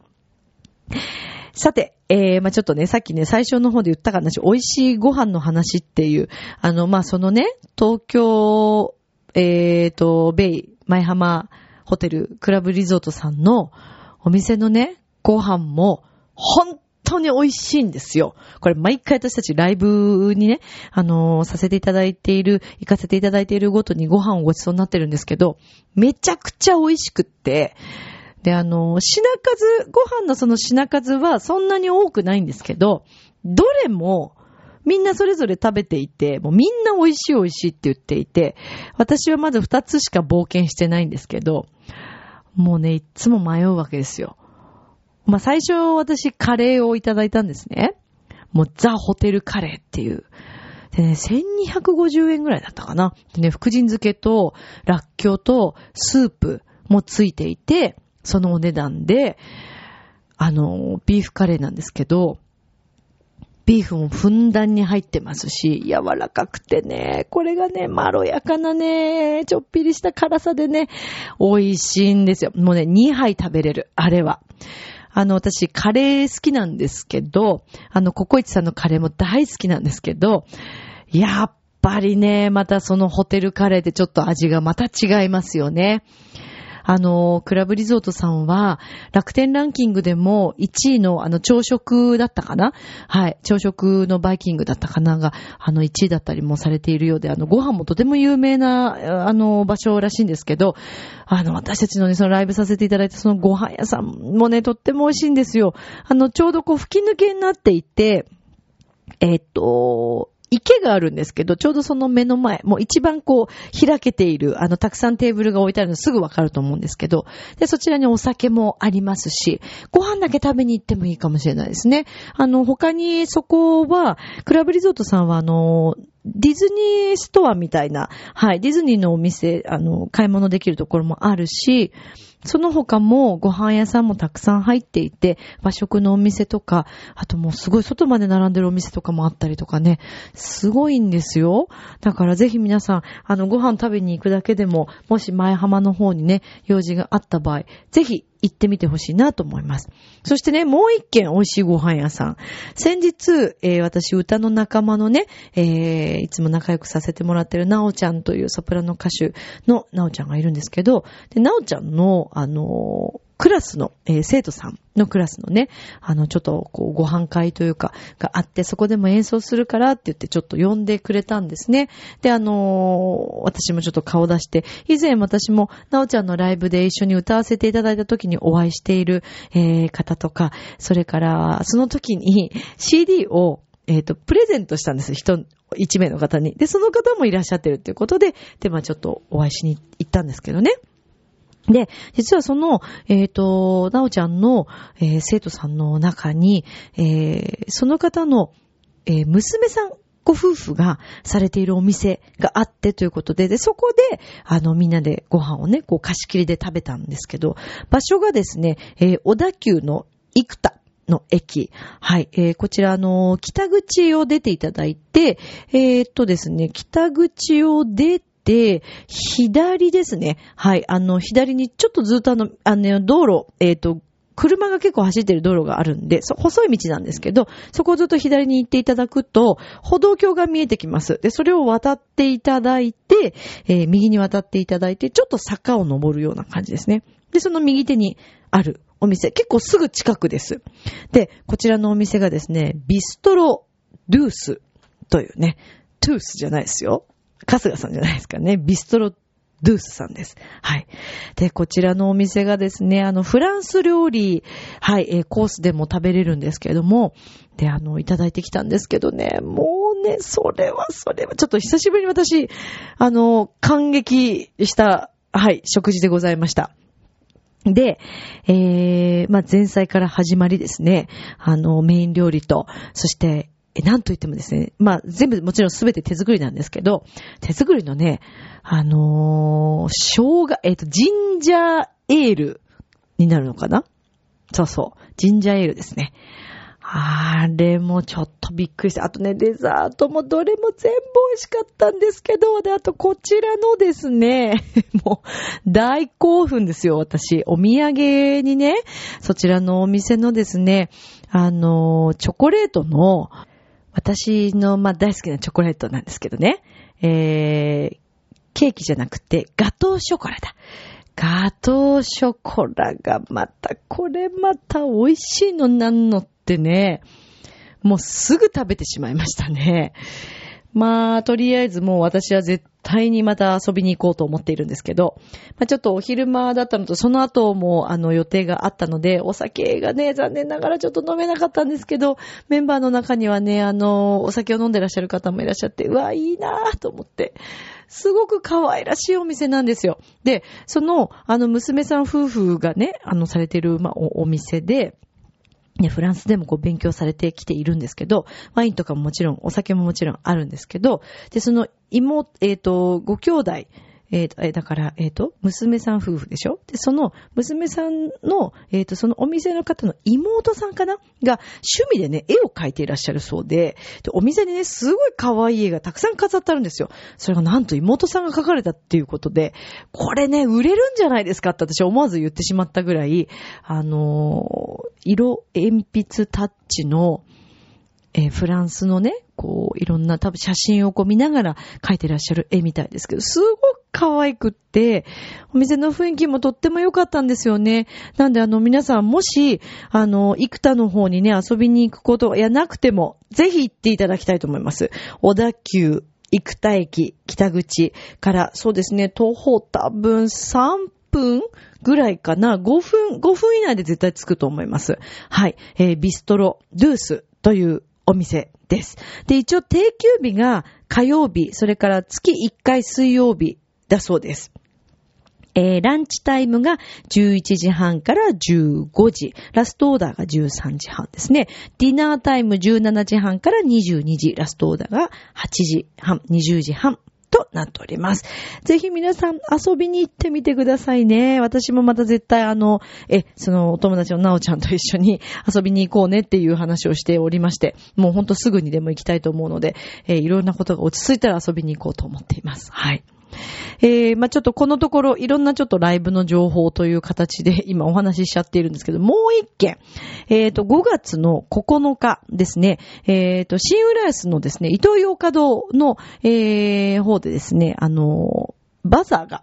さて、えー、まあ、ちょっとね、さっきね、最初の方で言ったかな、美味しいご飯の話っていう、あの、まあ、そのね、東京、えーと、ベイ、前浜ホテル、クラブリゾートさんのお店のね、ご飯も、本当に美味しいんですよ。これ毎回私たちライブにね、あのーさせていただいている、行かせていただいているごとにご飯をごちそうになってるんですけど、めちゃくちゃ美味しくって、で、あの、品数、ご飯のその品数はそんなに多くないんですけど、どれも、みんなそれぞれ食べていて、もうみんな美味しい美味しいって言っていて、私はまず二つしか冒険してないんですけど、もうね、いつも迷うわけですよ。まあ、最初私カレーをいただいたんですね。もうザ・ホテルカレーっていう。でね、1250円ぐらいだったかな。でね、福神漬けと、らっきょうと、スープもついていて、そのお値段で、あの、ビーフカレーなんですけど、ビーフもふんだんに入ってますし、柔らかくてね、これがね、まろやかなね、ちょっぴりした辛さでね、美味しいんですよ。もうね、2杯食べれる、あれは。あの、私、カレー好きなんですけど、あの、ココイチさんのカレーも大好きなんですけど、やっぱりね、またそのホテルカレーでちょっと味がまた違いますよね。あの、クラブリゾートさんは、楽天ランキングでも1位のあの朝食だったかな？はい。朝食のバイキングだったかなが、あの1位だったりもされているようで、あのご飯もとても有名な、あの場所らしいんですけど、あの私たちのね、そのライブさせていただいたそのご飯屋さんもね、とっても美味しいんですよ。あの、ちょうどこう吹き抜けになっていて、えっと、池があるんですけど、ちょうどその目の前、もう一番こう、開けている、あの、たくさんテーブルが置いてあるのすぐわかると思うんですけど、で、そちらにお酒もありますし、ご飯だけ食べに行ってもいいかもしれないですね。あの、他にそこは、クラブリゾートさんはあの、ディズニーストアみたいな、はい、ディズニーのお店、あの、買い物できるところもあるし、その他もご飯屋さんもたくさん入っていて、和食のお店とか、あともうすごい外まで並んでるお店とかもあったりとかね、すごいんですよ。だからぜひ皆さん、あの、ご飯食べに行くだけでも、もし前浜の方にね、用事があった場合、ぜひ行ってみてほしいなと思います。そしてね、もう一軒美味しいご飯屋さん。先日、えー私、歌の仲間のね、えーいつも仲良くさせてもらってるなおちゃんというソプラノ歌手のなおちゃんがいるんですけど、で、なおちゃんの、あのークラスの、えー生徒さんのクラスのね、あの、ちょっと、こう、ご飯会というか、があって、そこでも演奏するからって言って、ちょっと呼んでくれたんですね。で、あのー私もちょっと顔出して、以前私も、なおちゃんのライブで一緒に歌わせていただいた時にお会いしている、えー方とか、それから、その時に CD を、えっ、と、プレゼントしたんです。人、一名の方に。で、その方もいらっしゃってるっていうことで、で、まあちょっとお会いしに行ったんですけどね。で、実はその、えっ、と、なおちゃんの、えー生徒さんの中に、えーその方の、え娘さんご夫婦がされているお店があってということで、で、そこで、あの、みんなでご飯をね、こう貸し切りで食べたんですけど、場所がですね、え小田急の生田の駅。はい。えーこちら、あの、北口を出ていただいて、えーっとですね、北口を出てて、左ですね。はい。あの、左にちょっとずっとあの、あの、道路、えーと、車が結構走ってる道路があるんで、そ細い道なんですけど、そこをずっと左に行っていただくと、歩道橋が見えてきます。で、それを渡っていただいて、えー右に渡っていただいて、ちょっと坂を登るような感じですね。で、その右手にあるお店、結構すぐ近くです。で、こちらのお店がですね、ビストロ・ドゥースというね、トゥースじゃないですよ。春日さんじゃないですかね。ビストロ・ドゥースさんです。はい。で、こちらのお店がですね、あの、フランス料理、はい、えーコースでも食べれるんですけれども、で、あの、いただいてきたんですけどね、もうね、それはそれは、ちょっと久しぶりに私、あの、感激した、はい、食事でございました。で、えー、まあ、前菜から始まりですね、あの、メイン料理と、そして、えなんといってもですね、まあ、全部もちろんすべて手作りなんですけど、手作りのね、あのー生姜、えっ、と、ジンジャーエールになるのかな？そうそう、ジンジャーエールですね。あれもちょっとびっくりした。あとね、デザートもどれも全部美味しかったんですけど、で、あとこちらのですね、[laughs] もう大興奮ですよ、私。お土産にね、そちらのお店のですね、あの、チョコレートの、私の、まあ、大好きなチョコレートなんですけどね、えー、ケーキじゃなくて、ガトーショコラだ。ガトーショコラがまた、これまた美味しいのなんのってね、もうすぐ食べてしまいましたね。まあ、とりあえずもう私は絶対にまた遊びに行こうと思っているんですけど、まあちょっとお昼間だったのと、その後もあの予定があったので、お酒がね、残念ながらちょっと飲めなかったんですけど、メンバーの中にはね、あの、お酒を飲んでらっしゃる方もいらっしゃって、うわ、いいなぁと思って。すごく可愛らしいお店なんですよ。で、その、あの、娘さん夫婦がね、あの、されてる、まあ、おお店で、ね、フランスでもこう勉強されてきているんですけど、ワインとかももちろん、お酒ももちろんあるんですけど、で、その妹、えっ、と、ご兄弟、えっ、と、えだから、えっ、と、娘さん夫婦でしょ？で、その、娘さんの、えっ、と、そのお店の方の妹さんかな？が、趣味でね、絵を描いていらっしゃるそうで、で、お店にね、すごい可愛い絵がたくさん飾ってあるんですよ。それがなんと妹さんが描かれたっていうことで、これね、売れるんじゃないですかって私思わず言ってしまったぐらい、あの色鉛筆タッチの、えーフランスのね、こう、いろんな多分写真をこう見ながら描いてらっしゃる絵みたいですけど、すごく可愛くって、お店の雰囲気もとっても良かったんですよね。なんであの皆さんもし、あの、幾多の方にね、遊びに行くことやなくても、ぜひ行っていただきたいと思います。小田急生田駅北口から、そうですね、徒歩多分3分ぐらいかな。5分、5分以内で絶対着くと思います。はい。えービストロ、ドゥースというお店です。で、一応定休日が火曜日、それから月1回水曜日だそうです。えーランチタイムが11時半から15時。ラストオーダーが13時半ですね。ディナータイム17時半から22時。ラストオーダーが8時半、20時半。となっております。ぜひ皆さん遊びに行ってみてくださいね。私もまた絶対あの、え、そのお友達のなおちゃんと一緒に [laughs] 遊びに行こうねっていう話をしておりまして、もうほんとすぐにでも行きたいと思うので、えいろんなことが落ち着いたら遊びに行こうと思っています。はい。えー、まあちょっとこのところいろんなちょっとライブの情報という形で今お話ししちゃっているんですけど、もう一件。えっ、と、5月の9日ですね、えっ、と、新浦安のですね、伊東洋華堂の、えー、方でですね、あのバザーが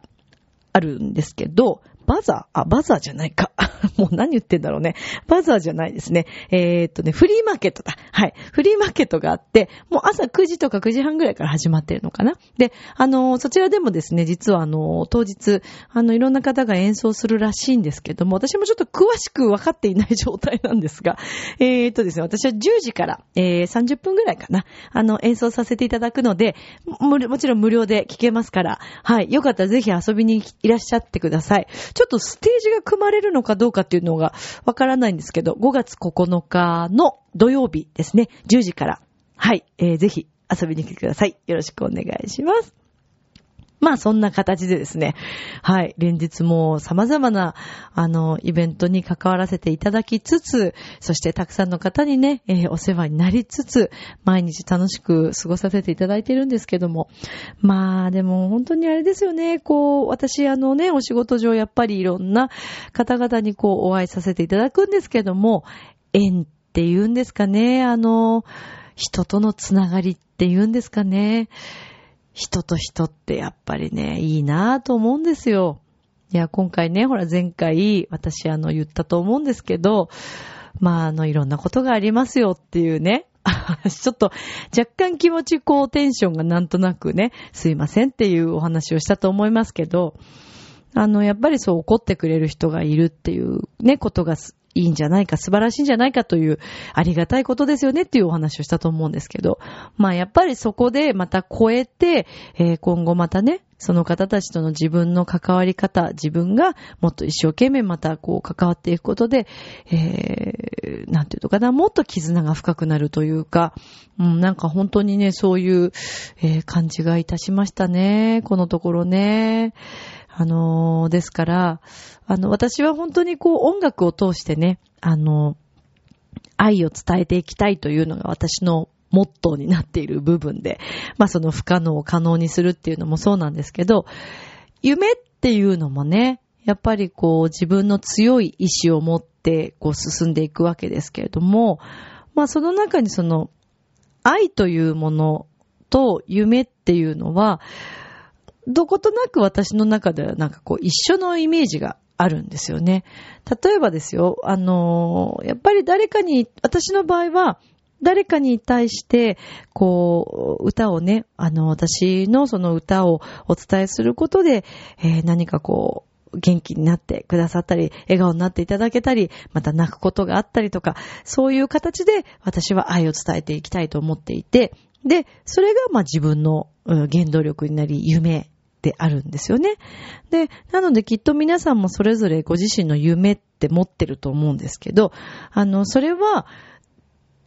あるんですけど、バザー？あ、バザーじゃないか。[laughs] もう何言ってんだろうね。バザーじゃないですね。えーっとね、フリーマーケットだ。はい。フリーマーケットがあって、もう朝9時とか9時半ぐらいから始まってるのかな。で、あのーそちらでもですね、実はあのー当日、あの、いろんな方が演奏するらしいんですけども、私もちょっと詳しく分かっていない状態なんですが、えーっとですね、私は10時から、えー30分ぐらいかな、あの、演奏させていただくので、ももちろん無料で聴けますから、はい。よかったらぜひ遊びにいらっしゃってください。ちょっとステージが組まれるのかどうかっていうのがわからないんですけど、5月9日の土曜日ですね、10時から、はい。えーぜひ遊びに来てください。よろしくお願いします。まあそんな形でですね、はい、連日も様々な、あの、イベントに関わらせていただきつつ、そしてたくさんの方にね、えーお世話になりつつ、毎日楽しく過ごさせていただいているんですけども、まあでも本当にあれですよね、こう、私あのね、お仕事上やっぱりいろんな方々にこうお会いさせていただくんですけども、縁って言うんですかね、あの、人とのつながりって言うんですかね。人と人ってやっぱりね、いいなぁと思うんですよ。いや、今回ね、ほら前回私あの言ったと思うんですけど、まああのいろんなことがありますよっていうね、[laughs] ちょっと若干気持ちこうテンションがなんとなくね、すいませんっていうお話をしたと思いますけど、あの、やっぱりそう怒ってくれる人がいるっていうね、ことがいいんじゃないか、素晴らしいんじゃないかという、ありがたいことですよねっていうお話をしたと思うんですけど、まあやっぱりそこでまた超えて、えー、今後またね、その方たちとの自分の関わり方、自分がもっと一生懸命またこう関わっていくことで、えー、なんていうのかな、もっと絆が深くなるというか、うん、なんか本当にね、そういう、えー、感じがいたしましたね、このところね。あのー、ですから、あの、私は本当にこう音楽を通してね、あの、愛を伝えていきたいというのが私のモットーになっている部分で、まあその不可能を可能にするっていうのもそうなんですけど、夢っていうのもね、やっぱりこう自分の強い意志を持ってこう進んでいくわけですけれども、まあその中にその愛というものと夢っていうのは、どことなく私の中ではなんかこう一緒のイメージがあるんですよね。例えばですよ、あのやっぱり誰かに、私の場合は、誰かに対して、こう、歌をね、あの、私のその歌をお伝えすることで、えー、何かこう、元気になってくださったり、笑顔になっていただけたり、また泣くことがあったりとか、そういう形で私は愛を伝えていきたいと思っていて、で、それがまあ自分の原動力になり、夢であるんですよね。で、なのできっと皆さんもそれぞれご自身の夢って持ってると思うんですけど、あの、それは、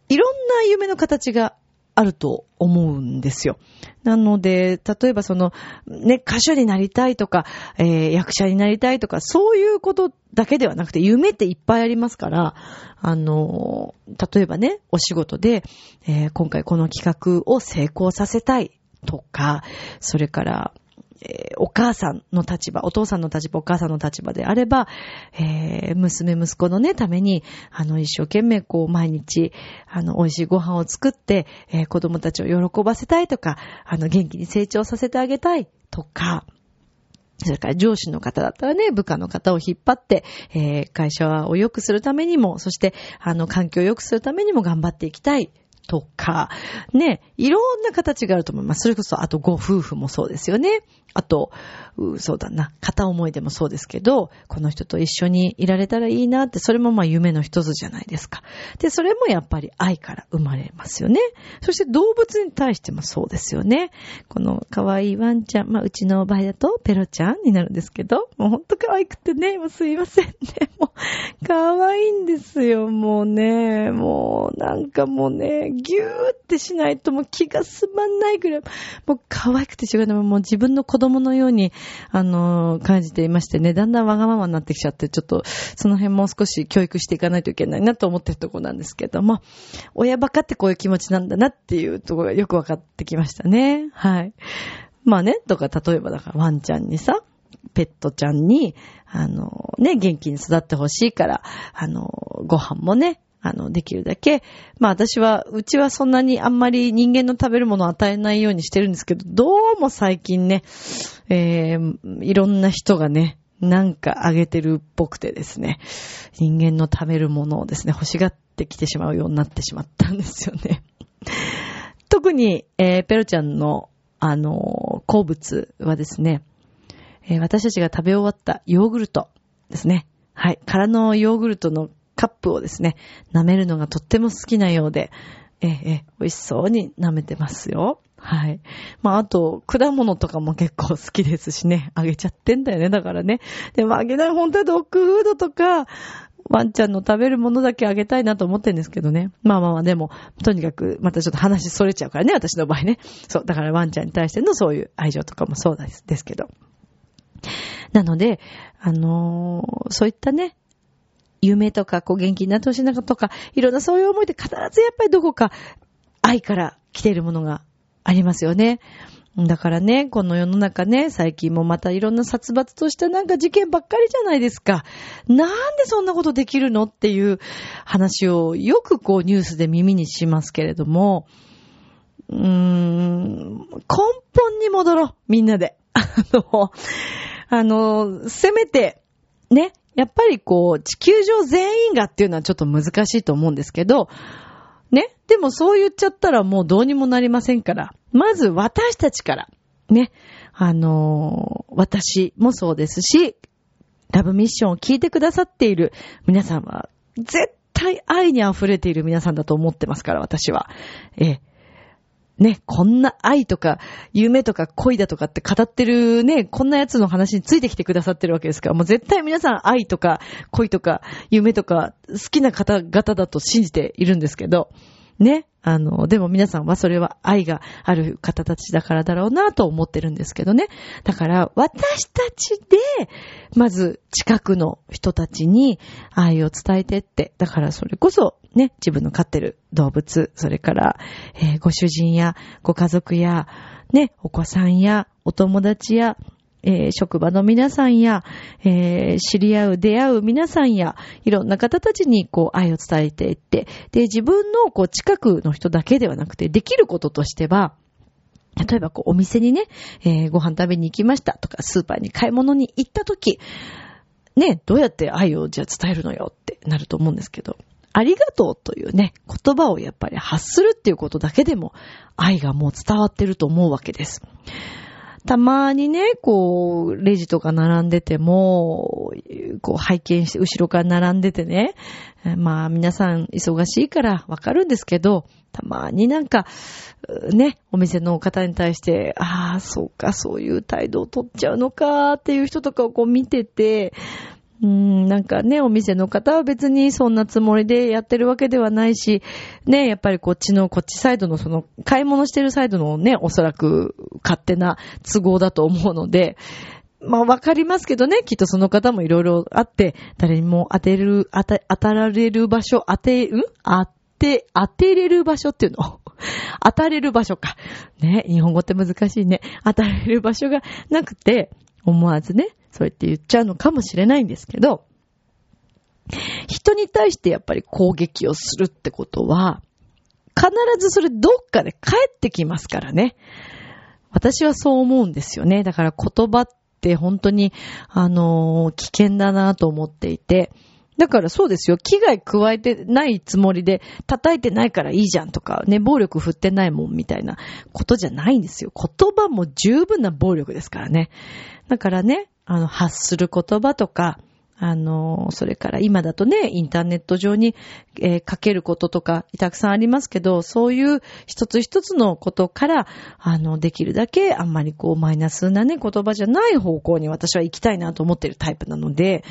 いろんな夢の形があると思うんですよ。なので、例えばその、ね、歌手になりたいとか、えー、役者になりたいとか、そういうことだけではなくて、夢っていっぱいありますから、あの、例えばね、お仕事で、えー、今回この企画を成功させたいとか、それから、えー、お母さんの立場、お父さんの立場、お母さんの立場であれば、えー、娘、息子のね、ために、あの、一生懸命こう、毎日、あの、美味しいご飯を作って、えー、子供たちを喜ばせたいとか、あの、元気に成長させてあげたいとか、それから上司の方だったらね、部下の方を引っ張って、えー、会社を良くするためにも、そして、あの、環境を良くするためにも頑張っていきたいとか、ね、いろんな形があると思います。それこそ、あとご夫婦もそうですよね。あと、うそうだな、片思いでもそうですけど、この人と一緒にいられたらいいなって、それもまあ夢の一つじゃないですか。で、それもやっぱり愛から生まれますよね。そして動物に対してもそうですよね。この可愛いワンちゃん、まあうちの場合だとペロちゃんになるんですけど、もうほんと可愛くてね、もうすいませんね。[laughs] もう、可愛いんですよ、もうね。もう、なんかもうね、ぎゅーってしないともう気が済まないぐらい、もう可愛くてしょうがない。もう自分の子供供のように、あの、感じていましてね、だんだんわがままになってきちゃって、ちょっと、その辺もう少し教育していかないといけないなと思ってるとこなんですけども、親バカってこういう気持ちなんだなっていうところがよくわかってきましたね。はい。まあね、とか、例えばだからワンちゃんにさ、ペットちゃんに、あの、ね、元気に育ってほしいから、あの、ご飯もね、あの、できるだけ。まあ私は、うちはそんなにあんまり人間の食べるものを与えないようにしてるんですけど、どうも最近ね、えー、いろんな人がね、なんかあげてるっぽくてですね、人間の食べるものをですね、欲しがってきてしまうようになってしまったんですよね。[laughs] 特に、えー、ペロちゃんの、あのー、好物はですね、えー、私たちが食べ終わったヨーグルトですね。はい。空のヨーグルトのカップをですね、舐めるのがとっても好きなようで、ええ、美味しそうに舐めてますよ。はい。まあ、あと、果物とかも結構好きですしね。あげちゃってんだよね。だからね。でもあげない、本当はドッグフードとか、ワンちゃんの食べるものだけあげたいなと思ってんですけどね。まあまあまあ、でも、とにかく、またちょっと話それちゃうからね、私の場合ね。そう、だからワンちゃんに対してのそういう愛情とかもそうですですけど。なので、あのー、そういったね、夢とか、こう元気になってほしいなとか、いろんなそういう思いで必ずやっぱりどこか愛から来ているものがありますよね。だからね、この世の中ね、最近もまたいろんな殺伐としたなんか事件ばっかりじゃないですか。なんでそんなことできるのっていう話をよくこうニュースで耳にしますけれども、うーん、根本に戻ろう、みんなで。[laughs] あの、あの、せめて、ね、やっぱりこう、地球上全員がっていうのはちょっと難しいと思うんですけど、ね？でもそう言っちゃったらもうどうにもなりませんから。まず私たちから、ね？あのー、私もそうですし、ラブミッションを聞いてくださっている皆さんは、絶対愛に溢れている皆さんだと思ってますから、私は。えね、こんな愛とか、夢とか恋だとかって語ってるね、こんなやつの話についてきてくださってるわけですから、もう絶対皆さん愛とか恋とか夢とか好きな方々だと信じているんですけど、ね。あの、でも皆さんはそれは愛がある方たちだからだろうなと思ってるんですけどね。だから私たちで、まず近くの人たちに愛を伝えてって、だからそれこそね、自分の飼ってる動物、それから、えー、ご主人やご家族や、ね、お子さんやお友達やえー、職場の皆さんや、えー、知り合う、出会う皆さんや、いろんな方たちにこう愛を伝えていって、で、自分のこう近くの人だけではなくて、できることとしては、例えばこうお店にね、えー、ご飯食べに行きましたとか、スーパーに買い物に行った時、ね、どうやって愛をじゃあ伝えるのよってなると思うんですけど、ありがとうというね、言葉をやっぱり発するっていうことだけでも愛がもう伝わってると思うわけです。たまにね、こう、レジとか並んでても、こう拝見して、後ろから並んでてね、まあ皆さん忙しいからわかるんですけど、たまになんか、ね、お店の方に対して、ああ、そうか、そういう態度をとっちゃうのかっていう人とかをこう見てて、うん、なんかね、お店の方は別にそんなつもりでやってるわけではないし、ね、やっぱりこっちの、こっちサイドのその、買い物してるサイドのね、おそらく勝手な都合だと思うので、まあわかりますけどね、きっとその方もいろいろあって、誰にも当てる、当た、当たられる場所、当て、うん？当て、当てれる場所っていうの？[laughs] 当たれる場所か。ね、日本語って難しいね。当たれる場所がなくて、思わずね、そうやって言っちゃうのかもしれないんですけど、人に対してやっぱり攻撃をするってことは、必ずそれどっかで帰ってきますからね。私はそう思うんですよね。だから言葉って本当に、あのー、危険だなと思っていて、だからそうですよ。危害加えてないつもりで、叩いてないからいいじゃんとか、ね、暴力振ってないもんみたいなことじゃないんですよ。言葉も十分な暴力ですからね。だからね、あの、発する言葉とか、あの、それから今だとね、インターネット上に、えー、書けることとか、たくさんありますけど、そういう一つ一つのことから、あの、できるだけあんまりこう、マイナスなね、言葉じゃない方向に私は行きたいなと思ってるタイプなので、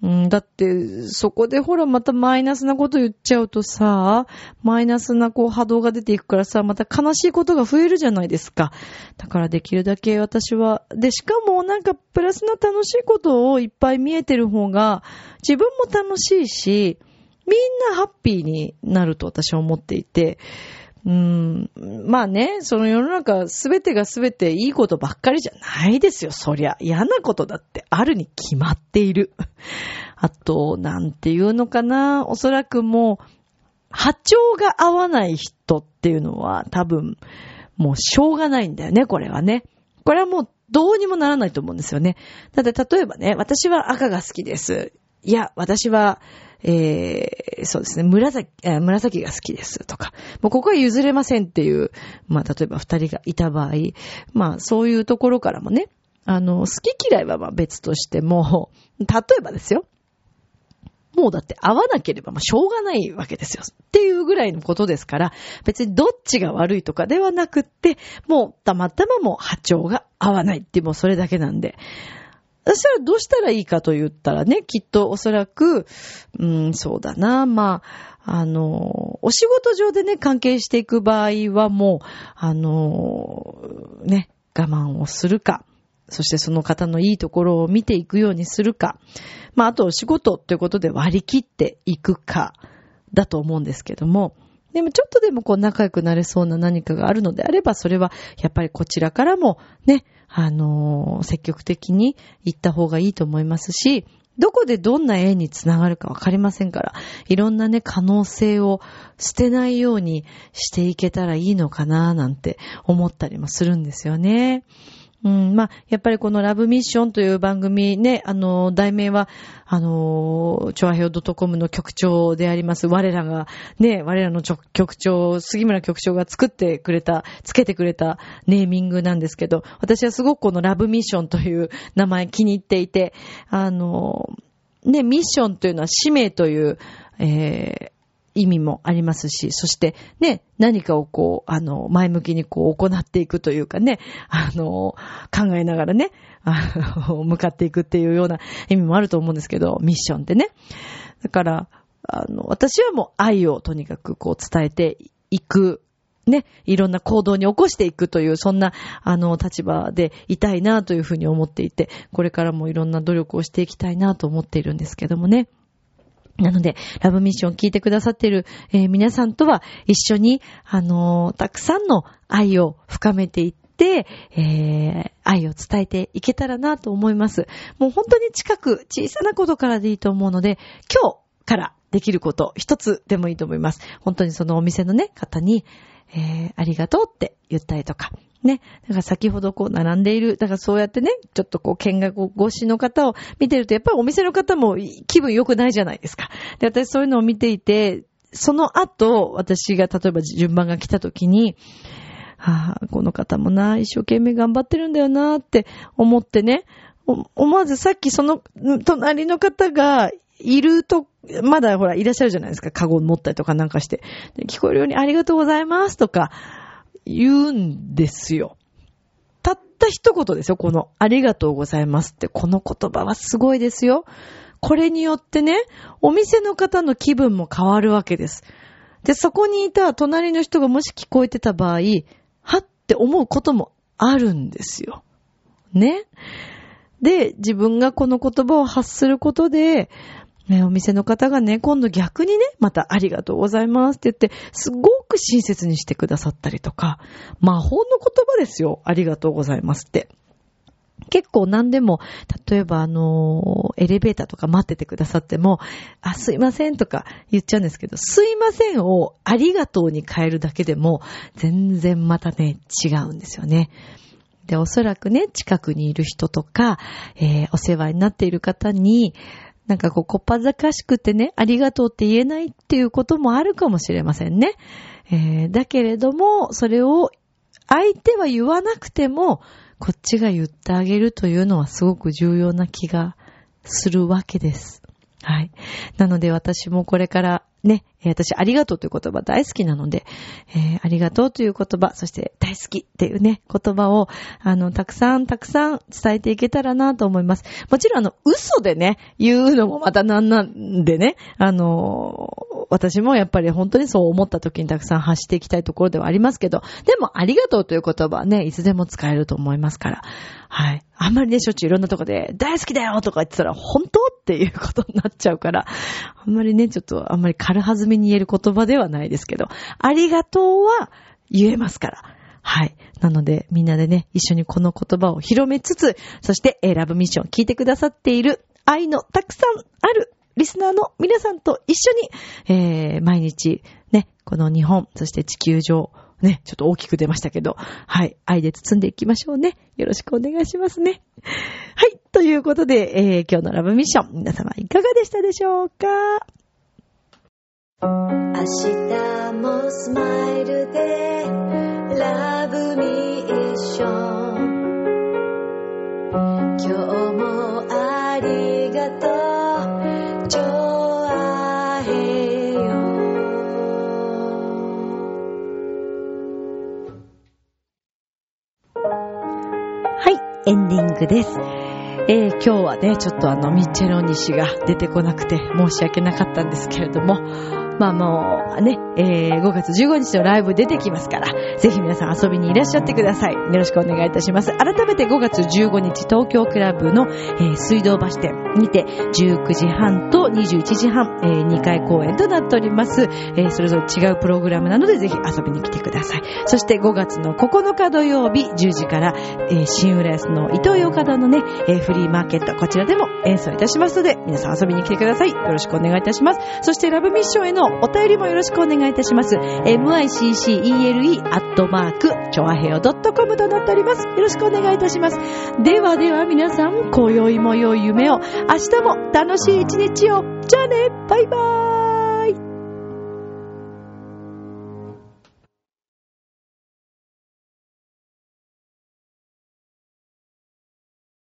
うん、だって、そこでほらまたマイナスなこと言っちゃうとさ、マイナスなこう波動が出ていくからさ、また悲しいことが増えるじゃないですか。だからできるだけ私は、で、しかもなんかプラスな楽しいことをいっぱい見えてる方が、自分も楽しいし、みんなハッピーになると私は思っていて、うん、まあね、その世の中すべてがすべていいことばっかりじゃないですよ、そりゃ。嫌なことだってあるに決まっている。[laughs] あと、なんていうのかな、おそらくもう、波長が合わない人っていうのは多分、もうしょうがないんだよね、これはね。これはもうどうにもならないと思うんですよね。だって例えばね、私は赤が好きです。いや、私はえー、そうですね、紫、紫が好きですとか、もうここは譲れませんっていう、まあ例えば二人がいた場合、まあそういうところからもね、あの、好き嫌いはまあ別としても、例えばですよ。もうだって会わなければまあしょうがないわけですよ。っていうぐらいのことですから、別にどっちが悪いとかではなくって、もうたまたまもう波長が合わないってもうそれだけなんで、そしたらどうしたらいいかと言ったらね、きっとおそらく、うん、そうだな、まあ、あの、お仕事上でね、関係していく場合はもう、あの、ね、我慢をするか、そしてその方のいいところを見ていくようにするか、まあ、あとお仕事ということで割り切っていくか、だと思うんですけども、でもちょっとでもこう仲良くなれそうな何かがあるのであれば、それはやっぱりこちらからもね、あの、積極的に行った方がいいと思いますし、どこでどんな縁につながるかわかりませんから、いろんなね、可能性を捨てないようにしていけたらいいのかななんて思ったりもするんですよね。うん、まあ、やっぱりこのラブミッションという番組ね、あの、題名は、あの、チョアヘオ .com の局長であります、我らが、ね、我らの局長、杉村局長が作ってくれた、つけてくれたネーミングなんですけど、私はすごくこのラブミッションという名前気に入っていて、あの、ね、ミッションというのは使命という、えー、意味もありますし、そしてね、何かをこう、あの、前向きにこう行っていくというかね、あの、考えながらね、あの、[laughs] 向かっていくっていうような意味もあると思うんですけど、ミッションってね。だから、あの、私はもう愛をとにかくこう伝えていくね、いろんな行動に起こしていくという、そんな、あの、立場でいたいなというふうに思っていて、これからもいろんな努力をしていきたいなと思っているんですけどもね。なので、ラブミッションを聞いてくださっている、えー、皆さんとは一緒に、あのー、たくさんの愛を深めていって、えー、愛を伝えていけたらなと思います。もう本当に近く、小さなことからでいいと思うので、今日からできること、一つでもいいと思います。本当にそのお店のね、方に、えー、ありがとうって言ったりとか、ね。だから先ほどこう並んでいる、だからそうやってね、ちょっとこう見学越しの方を見てると、やっぱりお店の方も気分良くないじゃないですか。で、私そういうのを見ていて、その後、私が例えば順番が来た時に、はあ、この方もな、一生懸命頑張ってるんだよなって思ってね、思わずさっきその隣の方がいると、まだほらいらっしゃるじゃないですか。カゴ持ったりとかなんかして。聞こえるようにありがとうございますとか言うんですよ。たった一言ですよ。このありがとうございますって。この言葉はすごいですよ。これによってね、お店の方の気分も変わるわけです。で、そこにいた隣の人がもし聞こえてた場合、はって思うこともあるんですよ。ね。で、自分がこの言葉を発することで、ね、お店の方がね、今度逆にね、またありがとうございますって言って、すごく親切にしてくださったりとか、魔法の言葉ですよ。ありがとうございますって。結構何でも、例えばあのエレベーターとか待っててくださっても、あ、すいませんとか言っちゃうんですけど、すいませんをありがとうに変えるだけでも、全然またね、違うんですよね。で、おそらくね、近くにいる人とか、えー、お世話になっている方に、なんかこう、こっぱざかしくてね、ありがとうって言えないっていうこともあるかもしれませんね。えー、だけれども、それを相手は言わなくても、こっちが言ってあげるというのはすごく重要な気がするわけです。はい。なので私もこれからね、え私ありがとうという言葉大好きなので、えー、ありがとうという言葉、そして大好きっていうね、言葉を、あの、たくさんたくさん伝えていけたらなと思います。もちろんあの、嘘でね、言うのもまたなんなんでね、あの、私もやっぱり本当にそう思った時にたくさん発していきたいところではありますけど、でもありがとうという言葉はね、いつでも使えると思いますから、はい。あんまりね、しょっちゅういろんなとこで、大好きだよとか言ってたら、本当？っていうことになっちゃうから、あんまりね、ちょっとあんまり軽はずみに言える言葉ではないですけど、ありがとうは言えますから。はい。なので、みんなでね、一緒にこの言葉を広めつつ、そして、えー、ラブミッション聞いてくださっている愛のたくさんあるリスナーの皆さんと一緒に、えー、毎日、ね、この日本、そして地球上、ね、ちょっと大きく出ましたけど、はい、愛で包んでいきましょうね。よろしくお願いしますね。はい、ということで、えー、今日のラブミッション、皆様いかがでしたでしょうか？明日もスマイルで、ラブミッション。今日もありがとう。はいエンディングです。えー、今日はね、ちょっとあの、ミッチェロニ氏が出てこなくて申し訳なかったんですけれども、まあもうね、えー、5月15日のライブ出てきますから、ぜひ皆さん遊びにいらっしゃってください。よろしくお願いいたします。改めて5月15日東京クラブの、えー、水道橋店にて19時半と21時半、えー、2回公演となっております。えー、それぞれ違うプログラムなのでぜひ遊びに来てください。そして5月の9日土曜日10時から、えー、新浦安の伊東洋華堂のね、えー、フリーマーケット、こちらでも演奏いたしますので、皆さん遊びに来てください。よろしくお願いいたします。そしてラブミッションへのお便りもよろしくお願いいたします。miccele アットマーク、ちょあへよ .com となっております。よろしくお願いいたします。ではでは皆さん、今宵も良い夢を、明日も楽しい一日を。じゃあね、バイバーイ